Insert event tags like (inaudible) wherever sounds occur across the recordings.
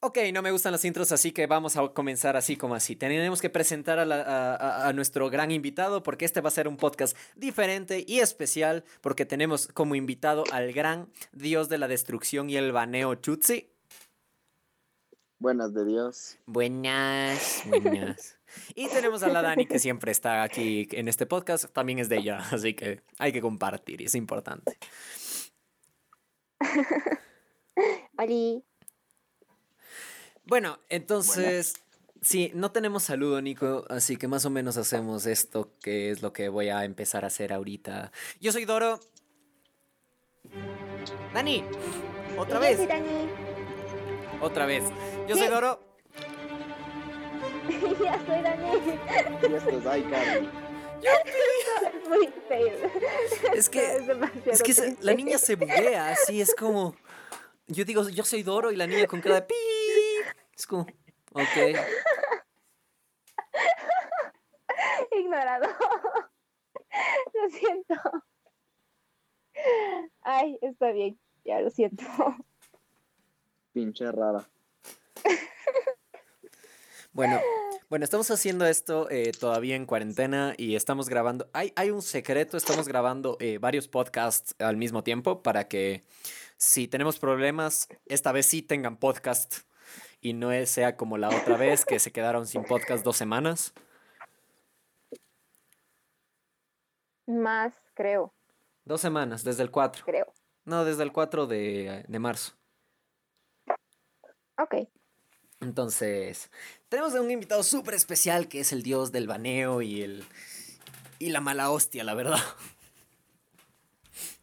Ok, no me gustan las intros, así que vamos a comenzar así como así. Tenemos que presentar a, la- a- a- a nuestro gran invitado porque este va a ser un podcast diferente y especial porque tenemos como invitado al gran dios de la destrucción y el baneo Chutzi. Buenas de Dios. Buenas, buenas. Y tenemos a la Dani que siempre está aquí en este podcast, también es de ella, así que hay que compartir es importante. (laughs) Oli. Bueno, entonces, sí, no tenemos saludo, Nico, así que más o menos hacemos esto, que es lo que voy a empezar a hacer ahorita. Yo soy Doro. Dani, otra Y yo vez, soy Dani. otra vez. Yo soy. Doro. (laughs) ya soy Dani. Y esto es iCarly. Es muy feo. Es que, es que triste. la niña se buguea, así es como. Yo digo, yo soy Doro y la niña con cara de pi. Es como, ok. (laughs) Ignorado. (laughs) Lo siento. Ay, está bien. Ya lo siento. Pinche rara. Bueno, bueno, estamos haciendo esto eh, todavía en cuarentena y estamos grabando. Hay, hay un secreto, estamos grabando eh, varios podcasts al mismo tiempo para que si tenemos problemas, esta vez sí tengan podcast y no es- sea como la otra vez que se quedaron sin podcast dos semanas. Más, creo. Dos semanas, desde el 4. Creo. No, desde el 4 de, de marzo. Ok. Entonces, tenemos a un invitado súper especial que es el dios del baneo y el y la mala hostia, la verdad.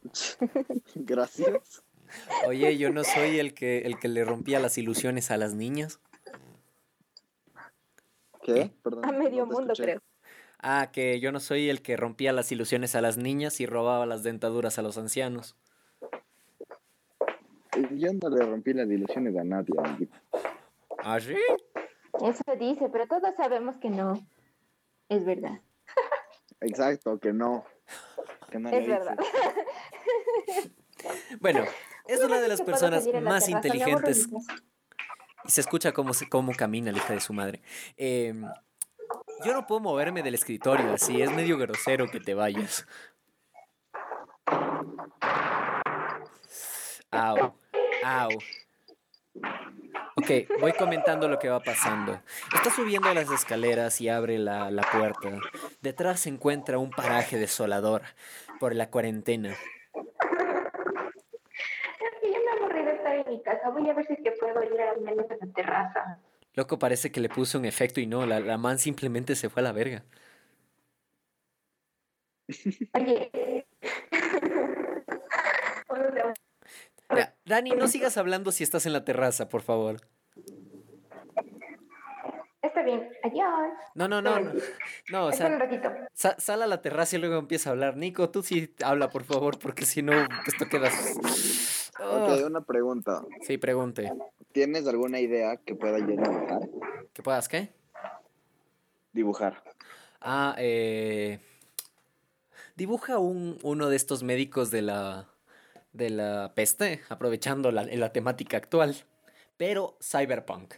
(laughs) Gracias. Oye, yo no soy el que el que le rompía las ilusiones a las niñas. ¿Qué? Perdón. A medio no mundo, escuché. creo. Ah, que yo no soy el que rompía las ilusiones a las niñas y robaba las dentaduras a los ancianos. Yo no le rompí las ilusiones a nadie. amiguito. ¿Ah, sí? Eso dice, pero todos sabemos que no. Es verdad. Exacto, que no. Que no le Es verdad. Bueno, es una de las personas la más inteligentes y se escucha cómo, cómo camina la hija de su madre. Em, yo no puedo moverme del escritorio así, es medio grosero que te vayas. Au, au. Ok, voy comentando lo que va pasando. Está subiendo las escaleras y abre la, la puerta. Detrás se encuentra un paraje desolador por la cuarentena. Es que yo me aburrí de estar en mi casa. Voy a ver si es que puedo ir al menos a la terraza. Loco, parece que le puso un efecto y no, la, la man simplemente se fue a la verga. Oye. (laughs) Ya, Dani, no sigas hablando si estás en la terraza, por favor. Está bien. Adiós. No, no, no, no. No, o un sea, ratito. sal a la terraza y luego empieza a hablar. Nico, tú sí habla, por favor, porque si no, esto queda... Ok, una pregunta. Sí, pregunte. ¿Tienes alguna idea que pueda yo dibujar? ¿Qué puedas, qué? Dibujar. Ah, eh... Dibuja un, uno de estos médicos de la, de la peste, aprovechando la, la temática actual, pero cyberpunk.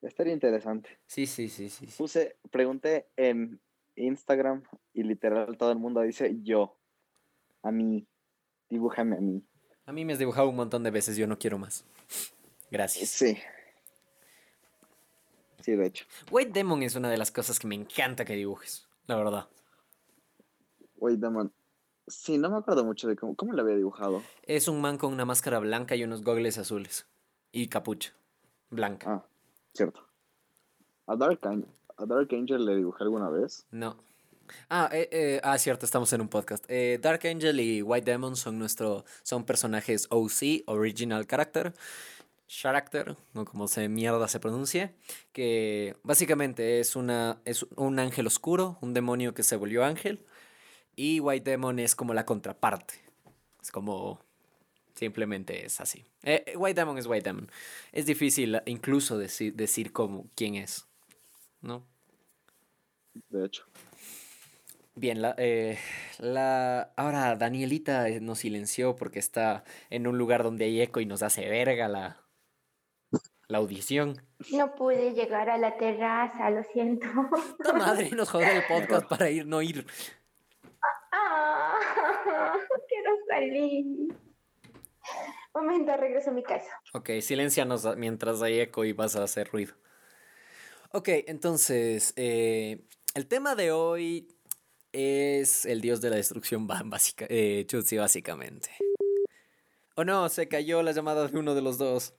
Estaría interesante. Sí, sí, sí, sí. sí. Puse, pregunté en Instagram y literal todo el mundo dice yo. A mí. Dibújame a mí. A mí me has dibujado un montón de veces, yo no quiero más. Gracias. Sí. Sí, de hecho. White Demon es una de las cosas que me encanta que dibujes, la verdad. Wait, Demon. Sí, no me acuerdo mucho de cómo, cómo lo había dibujado. Es un man con una máscara blanca y unos gogles azules. Y capucha. Blanca. Ah, cierto. A Dark, Angel, a Dark Angel le dibujé alguna vez. No. Ah, eh, eh, ah, cierto, estamos en un podcast. Eh, Dark Angel y White Demon son nuestro, son personajes OC, Original Character, Character, como se mierda se pronuncie, que básicamente es una, es un ángel oscuro, un demonio que se volvió ángel, y White Demon es como la contraparte. Es como simplemente es así. Eh, White Demon es White Demon. Es difícil incluso decir, decir cómo, quién es, ¿no? De hecho. Bien, la, eh, la... Ahora Danielita eh, nos silenció porque está en un lugar donde hay eco y nos hace verga la, la audición. No pude llegar a la terraza, lo siento. La madre (laughs) nos jode el podcast para ir, no ir. Ah, (laughs) quiero salir. Momento, regreso a mi casa. Ok, silencianos mientras hay eco y vas a hacer ruido. Ok, entonces, eh, el tema de hoy es el dios de la destrucción, (laughs) básica, eh, básicamente. Oh no, se cayó la llamada de uno de los dos.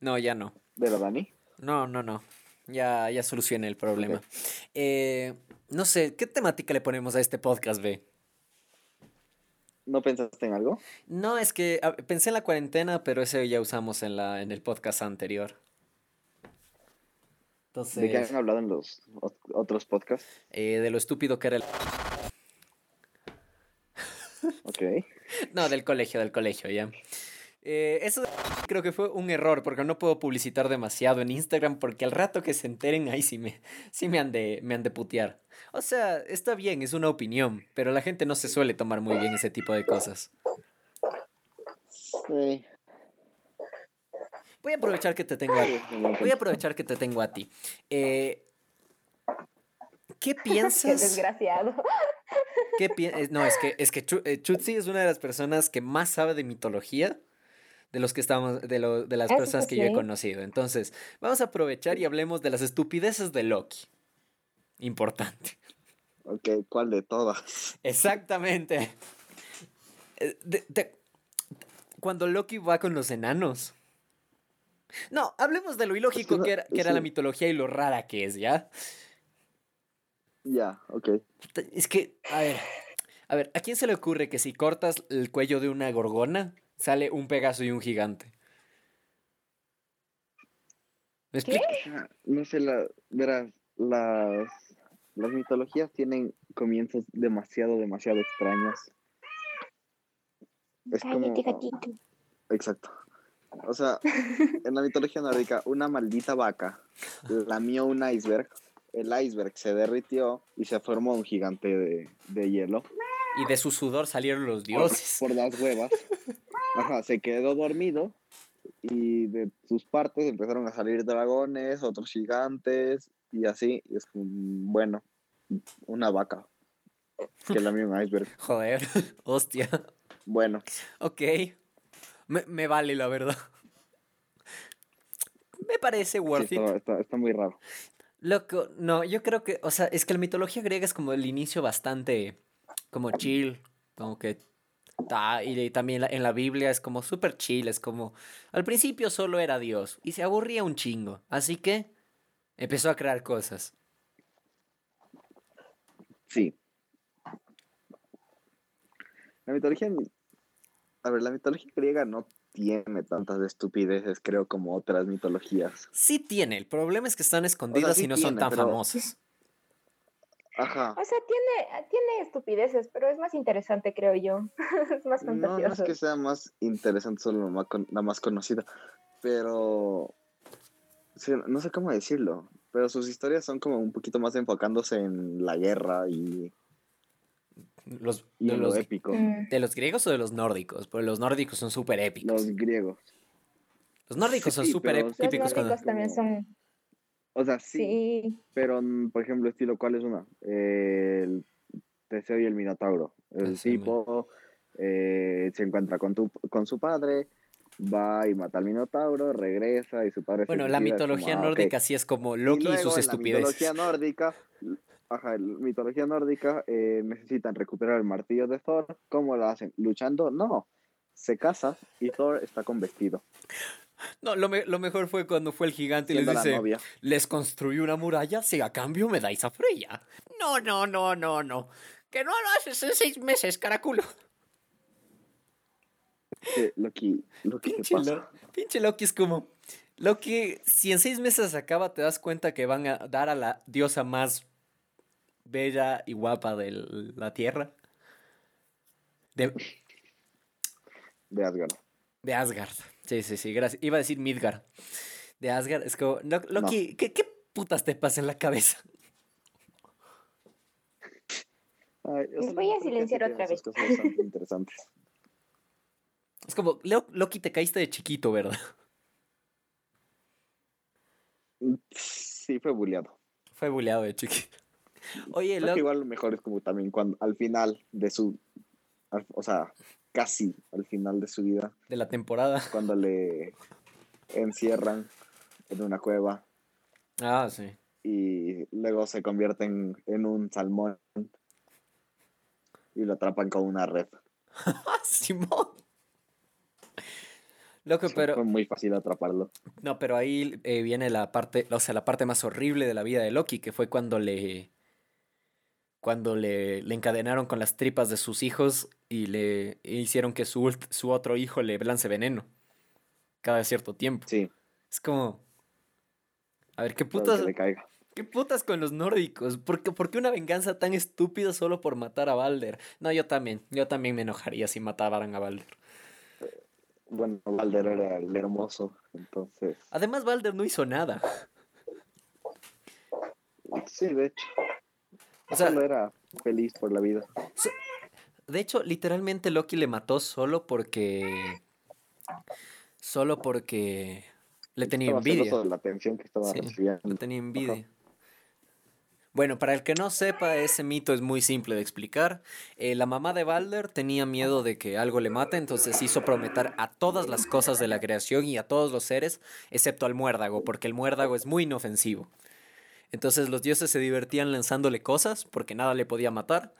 No, ya no. ¿De la Dani? No, no, no. Ya, ya solucioné el problema. Eh, no sé, ¿qué temática le ponemos a este podcast, B? ¿No pensaste en algo? No, es que a- pensé en la cuarentena, pero ese ya usamos en, la, en el podcast anterior. Entonces, ¿De qué han hablado en los ot- otros podcasts? eh, de lo estúpido que era el... Ok. (laughs) No, del colegio, del colegio, ya. Eh, eso creo que fue un error, porque no puedo publicitar demasiado en Instagram, porque al rato que se enteren, ahí sí me, sí me han de, me han de putear. O sea, está bien, es una opinión, pero la gente no se suele tomar muy bien ese tipo de cosas. Sí. Voy a aprovechar que te tengo a, voy a aprovechar que te tengo a ti. Eh, ¿Qué (laughs) Qué piensas? desgraciado. ¿Qué pi- eh, no, es que, es que eh, Chutzi es una de las personas que más sabe de mitología de los que estamos, de, lo- de las Eso personas que yo he sí. conocido. Entonces, vamos a aprovechar y hablemos de las estupideces de Loki. Importante. Ok, ¿cuál de todas? Exactamente. Eh, de- de- cuando Loki va con los enanos. No, hablemos de lo ilógico que era, que era la mitología y lo rara que es, ¿ya? Ya, ok. Es que, a ver, a ver, ¿a quién se le ocurre que si cortas el cuello de una gorgona, sale un Pegaso y un gigante? ¿Me ¿Qué? explico? No sé, la, verás, las, las mitologías tienen comienzos demasiado, demasiado extraños. Es como... Cállate, gatito. Exacto. O sea, en la mitología nórdica, una maldita vaca lamió un iceberg, el iceberg se derritió y se formó un gigante de, de hielo Y de su sudor salieron los dioses. por las huevas. Ajá, se quedó dormido y de sus partes empezaron a salir dragones, otros gigantes y así. Y es como, bueno, una vaca que lamió un iceberg. (laughs) Joder, (laughs) hostia. Bueno, Ok. Me, me vale, la verdad. Me parece sí, worth it. está, está- está muy raro. Loco, no, yo creo que, o sea, es que la mitología griega es como el inicio bastante, como chill, como que, ta- y también en la Biblia es como súper chill, es como, al principio solo era Dios y se aburría un chingo, así que empezó a crear cosas. Sí. La mitología. A ver, la mitología griega no tiene tantas estupideces, creo, como otras mitologías. Sí tiene, el problema es que están escondidas sí y no son tan pero- famosas. Ajá. O sea, tiene, tiene estupideces, pero es más interesante, creo yo. (laughs) es más No, no es fantasioso. que sea más interesante, solo la más, con- la más conocida. Pero. sí, no sé cómo decirlo. Pero sus historias son como un poquito más enfocándose en la guerra y, Los, y de, en lo los, épico. Mm. ¿De los griegos o de los nórdicos? Porque los nórdicos son súper épicos. Los griegos. Los nórdicos son súper pero- ép- Los típicos cuando... nórdicos también son. O sea, sí, Sí. Pero, mm, por ejemplo, estilo, ¿cuál es una? El Teseo y el Minotauro. El y tipo eh, se encuentra con, tu, con su padre, va y mata al Minotauro, regresa y su padre se Bueno, la como, mitología ah, nórdica sí es como Y Loki y, luego, sus en la estupideces. mitología nórdica, ajá, en mitología nórdica eh, necesitan recuperar el martillo de Thor. ¿Cómo lo hacen? ¿Luchando? No. Se casa y Thor está con vestido. No, lo, me- lo mejor fue cuando fue el gigante y les dice, les construí una muralla, si a cambio me dais a Freya. No, no, no, no, no. Que no lo haces en seis meses, caraculo. Que Loki, Loki, ¿qué Pinche, pasa? Lo- pinche Loki es como... Loki, si en seis meses se acaba, te das cuenta que van a dar a la diosa más bella y guapa de la Tierra. De, De Asgard. de Asgard. Sí, sí, sí, gracias. Iba a decir Midgard. De Asgard. Es como, Lo- Loki, ¿qué, qué putas te pasa en la cabeza? Ay, Les voy a silenciar otra vez. cosas bastante (laughs) interesantes. Es como, Leo, Loki, te caíste de chiquito, ¿verdad? Sí, fue bulleado. Fue buleado de chiquito. Oye, Creo que Loki, igual lo mejor es como también cuando al final de su, al- o sea, casi al final de su vida, de la temporada. (laughs) cuando le encierran en una cueva Ah, sí. y luego se convierten en un salmón y lo atrapan con una red. (laughs) Simón. Loco, Sí, pero. Fue muy fácil atraparlo. No, pero ahí eh, viene la parte, o sea, la parte más horrible de la vida de Loki, que fue cuando le. Cuando le, le encadenaron con las tripas de sus hijos y le hicieron que su, ult- su otro hijo le lance veneno. Cada cierto tiempo. Sí, Es como. A ver, ¿qué putas, que caiga. ¿qué putas con los nórdicos? ¿Por qué, por qué una venganza tan estúpida solo por matar a Balder? No, yo también. Yo también me enojaría si mataran a Balder. Bueno, Balder era el hermoso, entonces. Además, Balder no hizo nada. Sí, de hecho. O sea, solo era feliz por la vida. De hecho, literalmente Loki le mató solo porque. Solo porque le tenía Estaba envidia. de la atención que estaba Sí, recibiendo. Le tenía envidia. Bueno, para el que no sepa, ese mito es muy simple de explicar. Eh, la mamá de Balder tenía miedo de que algo le mate, entonces hizo prometer a todas las cosas de la creación y a todos los seres, excepto al muérdago, porque el muérdago es muy inofensivo. Entonces los dioses se divertían lanzándole cosas, porque nada le podía matar.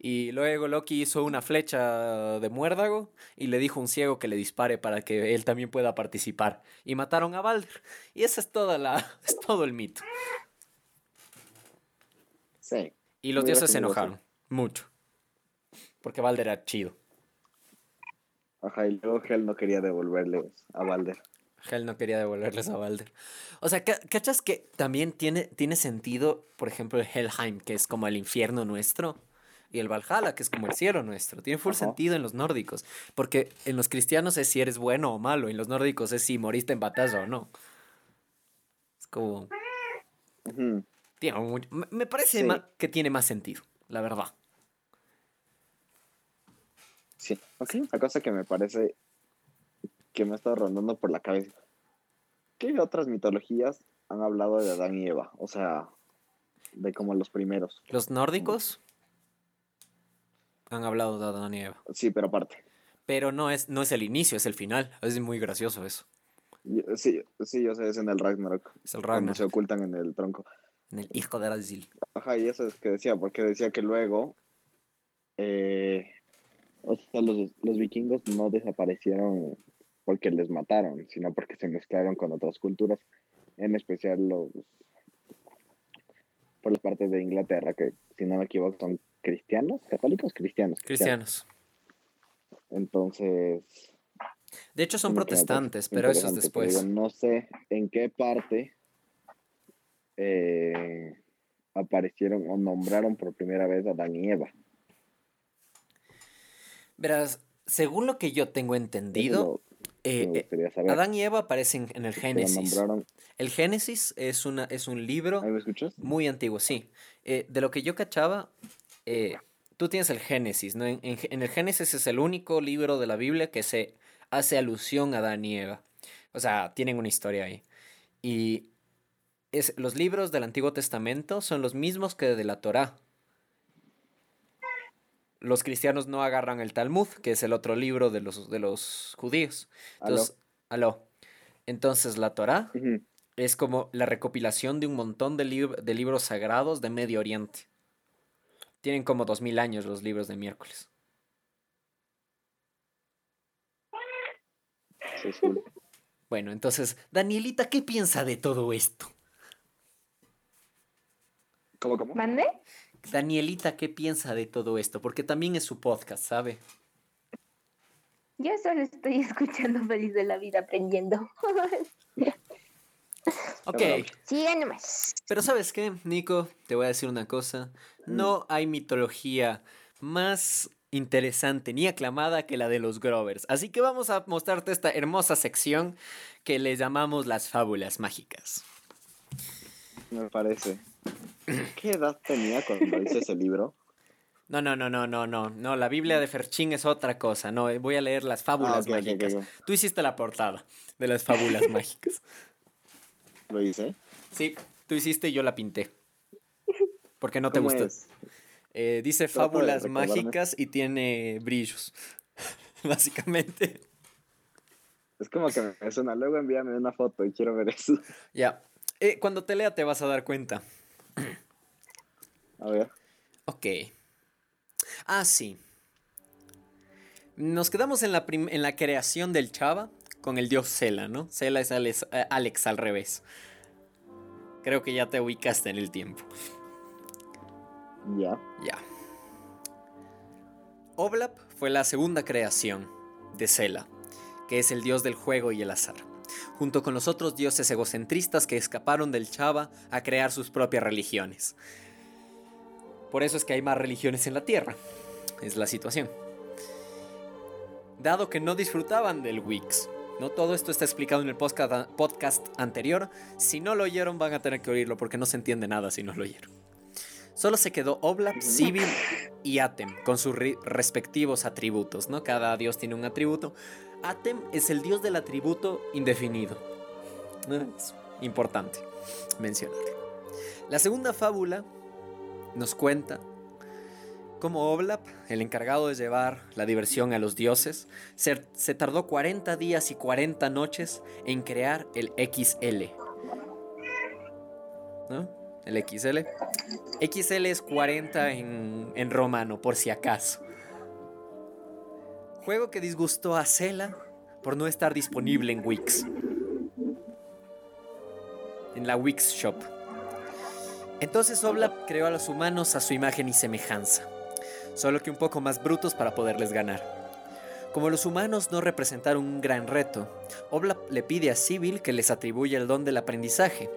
Y luego Loki hizo una flecha de muérdago y le dijo a un ciego que le dispare para que él también pueda participar. Y mataron a Balder. Y esa es toda la, (laughs) es todo el mito. Sí. Y los dioses se enojaron. Mucho. Porque Balder era chido. Ajá, y luego Hel no quería devolverles a Balder. Hel no quería devolverles a Balder. O sea, ca- ¿cachas que también tiene, tiene sentido, por ejemplo, el Helheim, que es como el infierno nuestro? Y el Valhalla, que es como el cielo nuestro. Tiene full Ajá. sentido en los nórdicos. Porque en los cristianos es si eres bueno o malo. En los nórdicos es si moriste en batalla o no. Es como... Tiene mucho- me- parece Sí. que tiene más sentido, la verdad. Sí. Ok, una cosa que me parece que me está rondando por la cabeza. ¿Qué otras mitologías han hablado de Adán y Eva? O sea, de como los primeros. Los nórdicos han hablado de Adán y Eva. Sí, pero aparte. Pero no es, no es el inicio, es el final. Es muy gracioso eso. Sí, sí, yo sé, es en el Ragnarok. Es el Cuando Ragnar, se ocultan en el tronco. en el hijo de Razil. Ajá, y eso es que decía, porque decía que luego eh, o sea, los, los vikingos no desaparecieron porque les mataron, sino porque se mezclaron con otras culturas, en especial los por la parte de Inglaterra, que si no me equivoco son cristianos, católicos, cristianos. Cristianos. Entonces... De hecho son protestantes, pero eso es después. digo, no sé en qué parte eh, aparecieron o nombraron por primera vez a Adán y Eva. Verás, según lo que yo tengo entendido, eh, eh. Adán y Eva aparecen en el Génesis. El Génesis es, una, es un libro muy antiguo, sí. Eh, de lo que yo cachaba, eh, tú tienes el Génesis, ¿no? En, en- en el Génesis es el único libro de la Biblia que se hace alusión a Adán y Eva. O sea, tienen una historia ahí. Y es, los libros del Antiguo Testamento son los mismos que de la Torá. Los cristianos no agarran el Talmud, que es el otro libro de los, de los judíos. Aló. Entonces, aló. Entonces, la Torá es como la recopilación de un montón de, lib- de libros sagrados de Medio Oriente. Tienen como dos mil años los libros de miércoles. Sí. Bueno, entonces, Danielita, ¿qué piensa de todo esto? ¿Cómo, cómo? ¿Mande? Danielita, ¿qué piensa de todo esto? Porque también es su podcast, ¿sabe? Yo solo estoy (laughs) escuchando feliz de la vida aprendiendo. (laughs) Ok. Siga nomás. pero ¿sabes qué, Nico? Te voy a decir una cosa. No hay mitología más interesante ni aclamada que la de los Grovers. Así que vamos a mostrarte esta hermosa sección que le llamamos las fábulas mágicas. Me parece. ¿Qué edad tenía cuando hice ese libro? No, no, no, no, no, no. No, la Biblia de Ferchín es otra cosa. No, voy a leer las fábulas Ah, mágicas. ok. Tú hiciste la portada de las fábulas (laughs) mágicas. Lo hice. Sí, tú hiciste y yo la pinté. Porque no te ¿Cómo gustó. es? Eh, dice Trata fábulas mágicas y tiene brillos. (laughs) Básicamente. Es como que me suena. Luego envíame una foto y quiero ver eso. Ya. Eh, cuando te lea te vas a dar cuenta. A ver. Ok. Ah, sí. Nos quedamos en la, prim- en la creación del Chava con el dios Sela, ¿no? Sela es Alex, eh, Alex al revés. Creo que ya te ubicaste en el tiempo. Ya. Ya. Oblap fue la segunda creación de Sela, que es el dios del juego y el azar, junto con los otros dioses egocentristas que escaparon del Chava a crear sus propias religiones. Por eso es que hay más religiones en la Tierra. Es la situación. Dado que no disfrutaban del Wix, ¿no? Todo esto está explicado en el podcast, anterior. Si no lo oyeron, van a tener que oírlo porque no se entiende nada si no lo oyeron. Solo se quedó Oblap, Sivir y Atem con sus respectivos atributos, ¿no? Cada dios tiene un atributo. Atem es el dios del atributo indefinido. Es importante mencionarlo. La segunda fábula nos cuenta cómo Oblap, el encargado de llevar la diversión a los dioses, se, tardó 40 días y 40 noches en crear el XL. ¿No? El XL. XL es 40 en, en romano, por si acaso. Juego que disgustó a Cela por no estar disponible en Wix. En la Wix Shop. Entonces Oblap creó a los humanos a su imagen y semejanza, solo que un poco más brutos para poderles ganar. Como los humanos no representaron un gran reto, Oblap le pide a Sibyl que les atribuya el don del aprendizaje.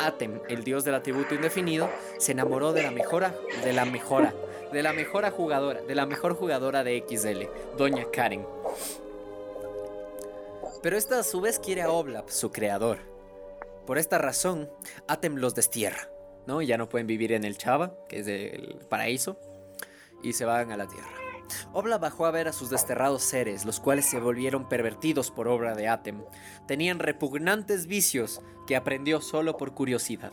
Atem, el dios del atributo indefinido, se enamoró de la mejora, de la mejora, de la mejora jugadora, de la mejor jugadora de XL, Doña Karen. Pero esta a su vez quiere a Oblap, su creador. Por esta razón, Atem los destierra, ¿no? Ya no pueden vivir en el Chava, que es el paraíso, y se van a la tierra. Obla bajó a ver a sus desterrados seres, los cuales se volvieron pervertidos por obra de Atem. Tenían repugnantes vicios que aprendió solo por curiosidad.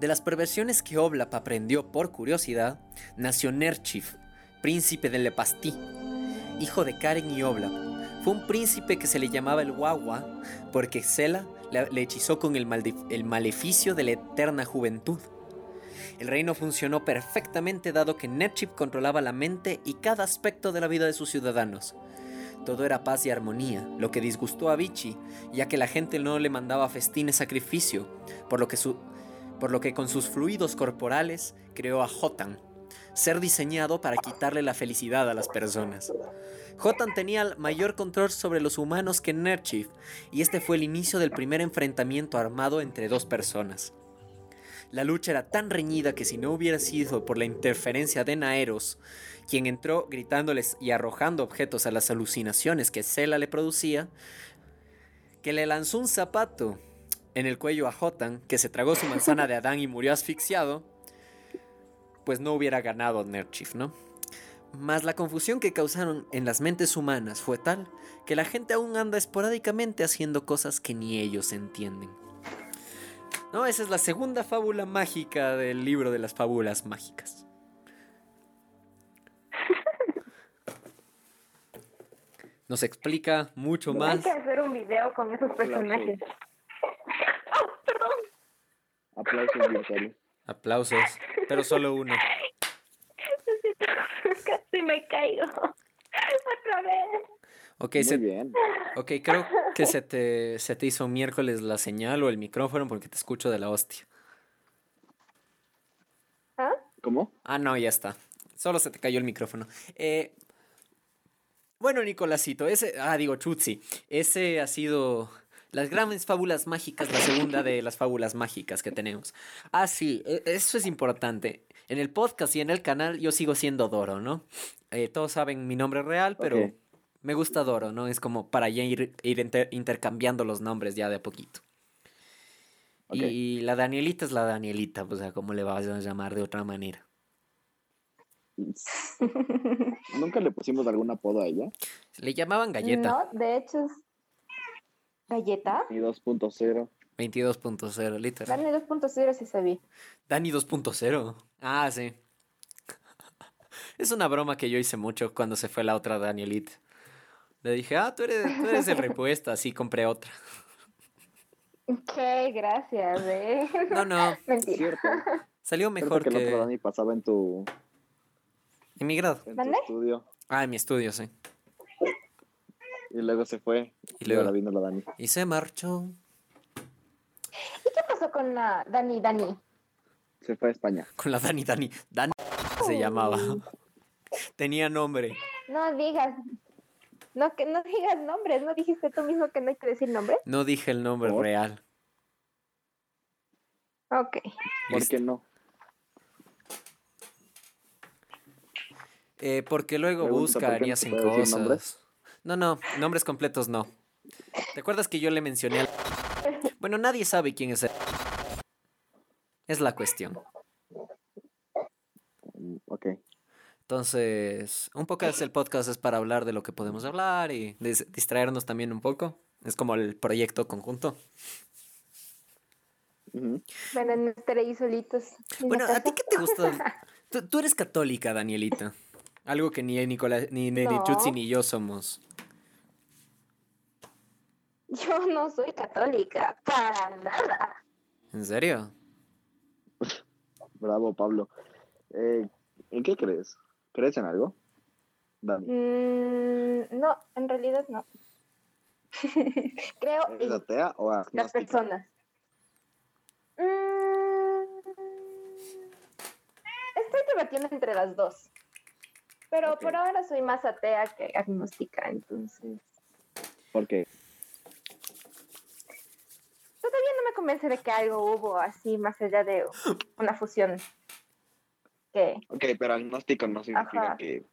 De las perversiones que Oblap aprendió por curiosidad, nació Nerchif, príncipe de Lepastí, hijo de Karen y Oblap. Fue un príncipe que se le llamaba el Wawa porque Sela le, hechizó con el, el maleficio de la eterna juventud. El reino funcionó perfectamente dado que Netchip controlaba la mente y cada aspecto de la vida de sus ciudadanos. Todo era paz y armonía, lo que disgustó a Vichy, ya que la gente no le mandaba festines sacrificio, por lo que, su- por lo que con sus fluidos corporales creó a Jotan, ser diseñado para quitarle la felicidad a las personas. Jotan tenía mayor control sobre los humanos que Nerchief, y este fue el inicio del primer enfrentamiento armado entre dos personas. La lucha era tan reñida que si no hubiera sido por la interferencia de Naeros, quien entró gritándoles y arrojando objetos a las alucinaciones que Cela le producía, que le lanzó un zapato en el cuello a Jotan, que se tragó su manzana de Adán y murió asfixiado, pues no hubiera ganado Nerchief, ¿no? Mas la confusión que causaron en las mentes humanas fue tal que la gente aún anda esporádicamente haciendo cosas que ni ellos entienden. No, esa es la segunda fábula mágica del libro de las fábulas mágicas. (laughs) Nos explica mucho Hay más. que hacer un video con esos personajes. ¡Oh, perdón! Aplausos. Aplausos, pero solo uno. (laughs) Casi me caigo. Otra vez. Ok, Muy se- bien. ok, creo que se te, se te hizo miércoles la señal o el micrófono porque te escucho de la hostia. ¿Ah? ¿Cómo? Ah, no, ya está. Solo se te cayó el micrófono. Eh, bueno, Nicolásito, ese. Ah, digo, Chutzi. Ese ha sido. Las grandes fábulas mágicas, la segunda de las fábulas mágicas que tenemos. Ah, sí, e- eso es importante. En el podcast y en el canal yo sigo siendo Doro, ¿no? Eh, todos saben mi nombre real, pero me gusta Doro, ¿no? Es como para ya ir, ir inter- intercambiando los nombres ya de a poquito. Y la Danielita es la Danielita, o sea, ¿cómo le vas a llamar de otra manera? (laughs) ¿Nunca le pusimos algún apodo a ella? Le llamaban galleta. No, de hecho es galleta. Y 2.0. 22.0, literal. Dani 2.0 sí sabía. Dani 2.0. Ah, sí. (laughs) Es una broma que yo hice mucho cuando se fue la otra Danielita. Le dije, ah, tú eres, tú eres el repuesto, así compré otra. Qué gracias, eh. No, no, (laughs) Mentira. Cierto. salió mejor Cierto que el otro que Dani pasaba en tu, en mi grado. en tu estudio. Ah, en mi estudio, sí. Y luego se fue. Y Y luego- ahora vino la Dani. Y se marchó. ¿Y qué pasó con la Dani Dani? Se fue a España. Con la Dani Dani. Dani se llamaba. Tenía nombre. No digas. No, que no digas nombres. ¿No dijiste tú mismo que no hay que decir nombres? No dije el nombre ¿Por? real. Ok. ¿Por qué no? Eh, porque luego Pregunta, ¿por qué buscan y hacen cosas. No, no, nombres completos no. ¿Te acuerdas que yo le mencioné al... (laughs) Bueno, nadie sabe quién es él. Es la cuestión. Ok. Entonces, un poco es el podcast es para hablar de lo que podemos hablar y dis- distraernos también un poco. Es como el proyecto conjunto. Bueno, no estaré ahí solitos. Bueno, ¿a ti qué te gusta? (laughs) Tú, tú eres católica, Danielita. Algo que ni Nicolás, ni, ni. Chutzi ni yo somos. Yo no soy católica. Para nada. ¿En serio? Bravo, Pablo. Eh, ¿En qué crees? ¿Crees en algo? Dani. Mm, no, en realidad no. (laughs) Creo ¿Eres en atea o las personas. Mm, estoy debatiendo entre las dos. Pero por ahora soy más atea que agnóstica, entonces. ¿Por qué? Todavía no me convence de que algo hubo así más allá de una fusión. Que Ok, pero agnóstico no significa Ajá. que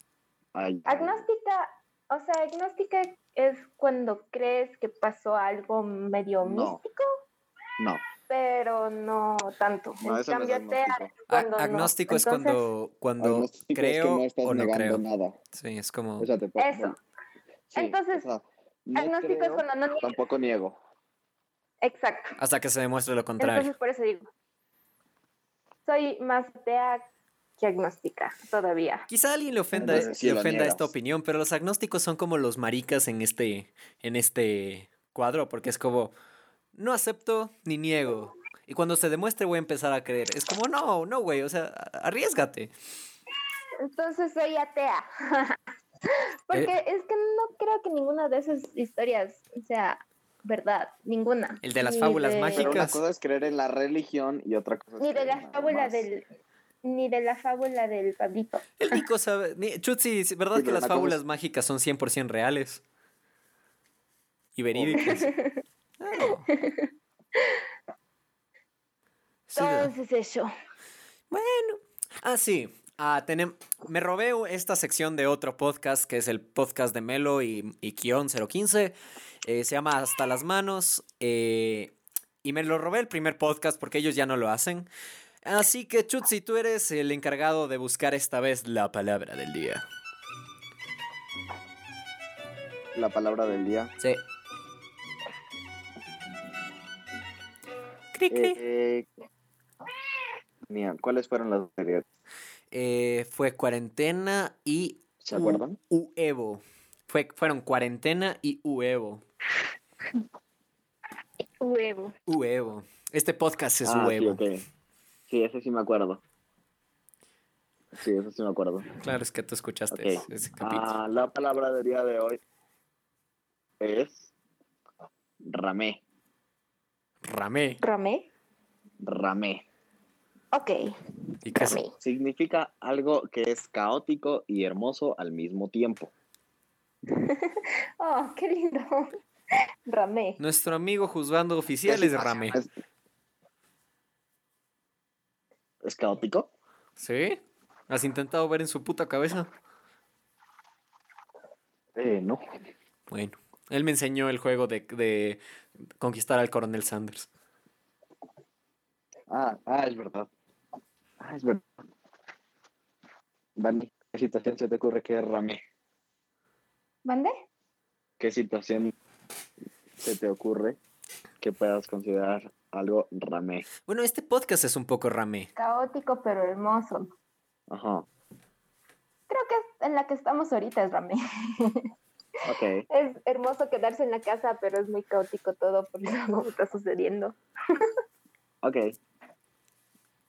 hay... agnóstica, o sea, agnóstica es cuando crees que pasó algo medio No. místico, No, pero no tanto. no, en eso no es cambio, agnóstico. cuando no. agnóstico es Entonces, cuando, cuando Agnóstico es que creo no estás o no creo. nada. Sí, es como... O sea, te puedes- Eso. Sí, Entonces, o sea, no Agnóstico es cuando no niegas. tampoco niego. Exacto. Hasta que se demuestre lo contrario. Entonces, por eso digo. Soy más atea que agnóstica todavía. Quizá a alguien le ofenda, Entonces, le ofenda esta opinión, pero los agnósticos son como los maricas en este, en este cuadro, porque es como, no acepto ni niego. Y cuando se demuestre voy a empezar a creer. Es como, no, no, güey, o sea, arriesgate. Entonces soy atea. (laughs) Porque Eh. es que no creo que ninguna de esas historias sea verdad. Ninguna. El de las Ni fábulas de- Pero una mágicas. cosa es creer en la religión y otra cosa es Ni de la fábula más. del. Ni de la fábula del Pablito. El Nico sabe, ni- Chutzi, ¿es ¿verdad Sí, que las fábulas es- mágicas son 100% reales? Y verídicas. (laughs) (laughs) Entonces eso. Bueno. Ah, sí. Ah, tenem- me robé esta sección de otro podcast, que es el podcast de Melo y, y Kion 015. Eh, se llama Hasta las Manos. eh, y me lo robé el primer podcast porque ellos ya no lo hacen. Así que, Chutzi, tú eres el encargado de buscar esta vez la palabra del día. La palabra del día. Sí. Cri, cri. Eh, mira, ¿cuáles fueron las anteriores? Eh, fue cuarentena y ¿Se U- acuerdan? Uevo. Fue, fueron cuarentena y Uevo. Huevo. Uevo. Este podcast es ah, sí, Uevo. ok. Sí, ese sí me acuerdo. Sí, eso sí me acuerdo. Claro, es que tú escuchaste ese capítulo. Ah, la palabra del día de hoy es ramé. Ramé. Ramé. Ramé. Ok. ¿Y qué es? Ramé. Significa algo que es caótico y hermoso al mismo tiempo. (laughs) Oh, qué lindo. Ramé. Nuestro amigo juzgando oficial es Ramé. ¿Es, ¿Es caótico? ¿Sí? ¿Has intentado ver en su puta cabeza? Eh, no. Bueno, él me enseñó el juego de, de conquistar al coronel Sanders. Ah, ah, es verdad. Ah, es verdad. Dani, ¿qué situación se te ocurre que es rame? ¿Mande? ¿Qué situación se te ocurre que puedas considerar algo rame? Bueno, este podcast es un poco rame. Caótico pero hermoso. Ajá. Creo que es en la que estamos ahorita es Rame. (laughs) Ok. Es hermoso quedarse en la casa, pero es muy caótico todo porque (laughs) algo está sucediendo. Ok.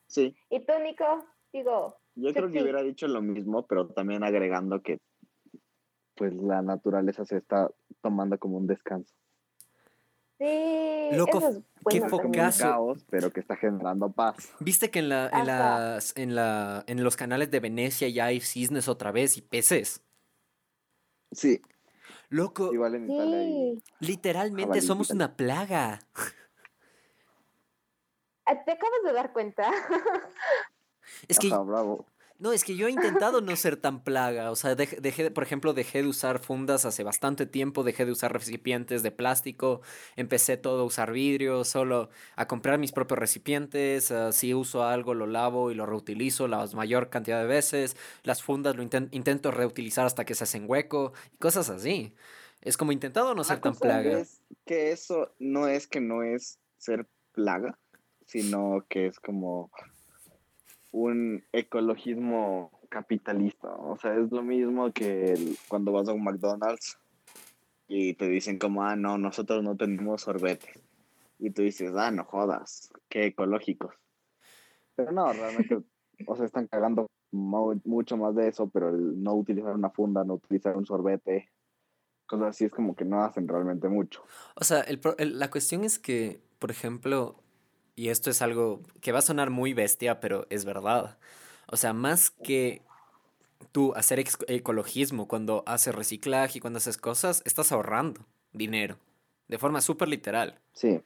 Sí. ¿Y tú, Nico? Digo, Yo creo que Sí. hubiera dicho lo mismo, pero también agregando que pues la naturaleza se está tomando como un descanso. sí, Loco, eso es qué bueno focazo. caos, pero que está generando paz. ¿Viste que en, la, en, las, en, la, en los canales de Venecia ya hay cisnes otra vez y peces? Sí, Loco, igual en Italia hay- Sí. literalmente Jabalí somos una plaga. Ah, ¿Te acabas de dar cuenta? Es que, Ajá, bravo. No, es que yo he intentado no ser tan plaga. O sea, dej- dejé, por ejemplo, dejé de usar fundas hace bastante tiempo, dejé de usar recipientes de plástico, empecé todo a usar vidrio, solo a comprar mis propios recipientes. ah, si uso algo, lo lavo y lo reutilizo la mayor cantidad de veces. Las fundas lo inten- intento reutilizar hasta que se hacen hueco y cosas así. Es como intentado no ser tan plaga. Es que eso no es que no es ser plaga, sino que es como un ecologismo capitalista. O sea, es lo mismo que el- cuando vas a un McDonald's y te dicen como, ah, no, nosotros no tenemos sorbete. Y tú dices, ah, no jodas, qué ecológicos. Pero no, realmente, (laughs) o sea, están cagando mucho más de eso, pero el no utilizar una funda, no utilizar un sorbete, cosas así es como que no hacen realmente mucho. O sea, el- la cuestión es que, por ejemplo, y esto es algo que va a sonar muy bestia, pero es verdad. O sea, más que tú hacer ecologismo cuando haces reciclaje y cuando haces cosas, estás ahorrando dinero. De forma súper literal. Sí,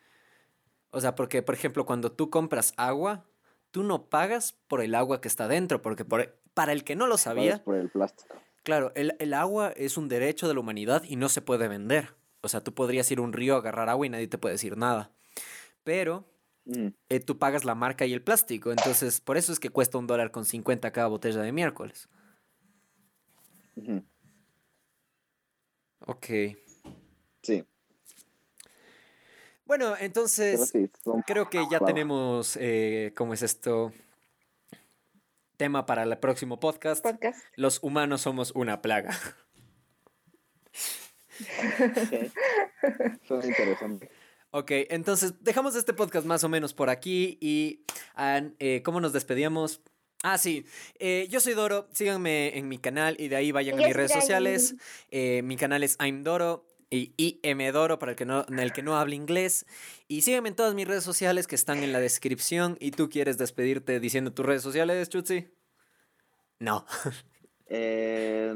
O sea, porque, por ejemplo, cuando tú compras agua, tú no pagas por el agua que está dentro, porque por- para el que no lo pagas sabía, por el plástico. Claro, el, el agua es un derecho de la humanidad y no se puede vender. O sea, tú podrías ir a un río a agarrar agua y nadie te puede decir nada. Pero Mm, eh, tú pagas la marca y el plástico. Entonces, por eso es que cuesta un dólar con 50 cada botella de miércoles. ujú. Ok. Sí, Bueno, entonces sí, son- creo que ya Wow. tenemos, eh, ¿cómo es esto? Tema para el próximo podcast. Podcast. Los humanos somos una plaga. (laughs) Son interesantes. Ok, entonces dejamos este podcast más o menos por aquí y eh, ¿cómo nos despedíamos? Ah, sí, eh, yo soy Doro, síganme en mi canal y de ahí vayan a mis redes sociales. Eh, mi canal es I'm Doro y IM Doro para el que no, el que no hable inglés. Y síganme en todas mis redes sociales que están en la descripción. ¿Y tú quieres despedirte diciendo tus redes sociales, Chutzi? No. (laughs) Eh,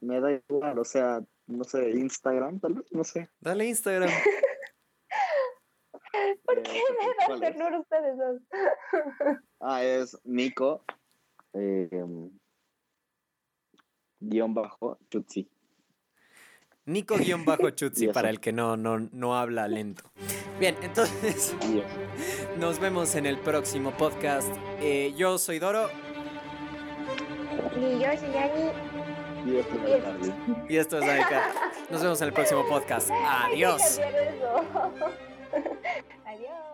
me da igual, o sea, no sé, Instagram tal vez, no sé. Dale Instagram. (laughs) ¿Por Eh, qué me dan ternura ustedes dos? Ah, es Nico, eh, guion bajo, Tutsi. Nico-Chutzi (laughs) Y para eso. el que no, no, no habla lento. Bien, entonces... (laughs) Nos vemos en el próximo podcast. Eh, yo soy Doro Y yo soy Dani. Y esto es. Charlie. y esto es Danica. (laughs) Nos vemos en el próximo podcast. Adiós. (laughs) Adiós.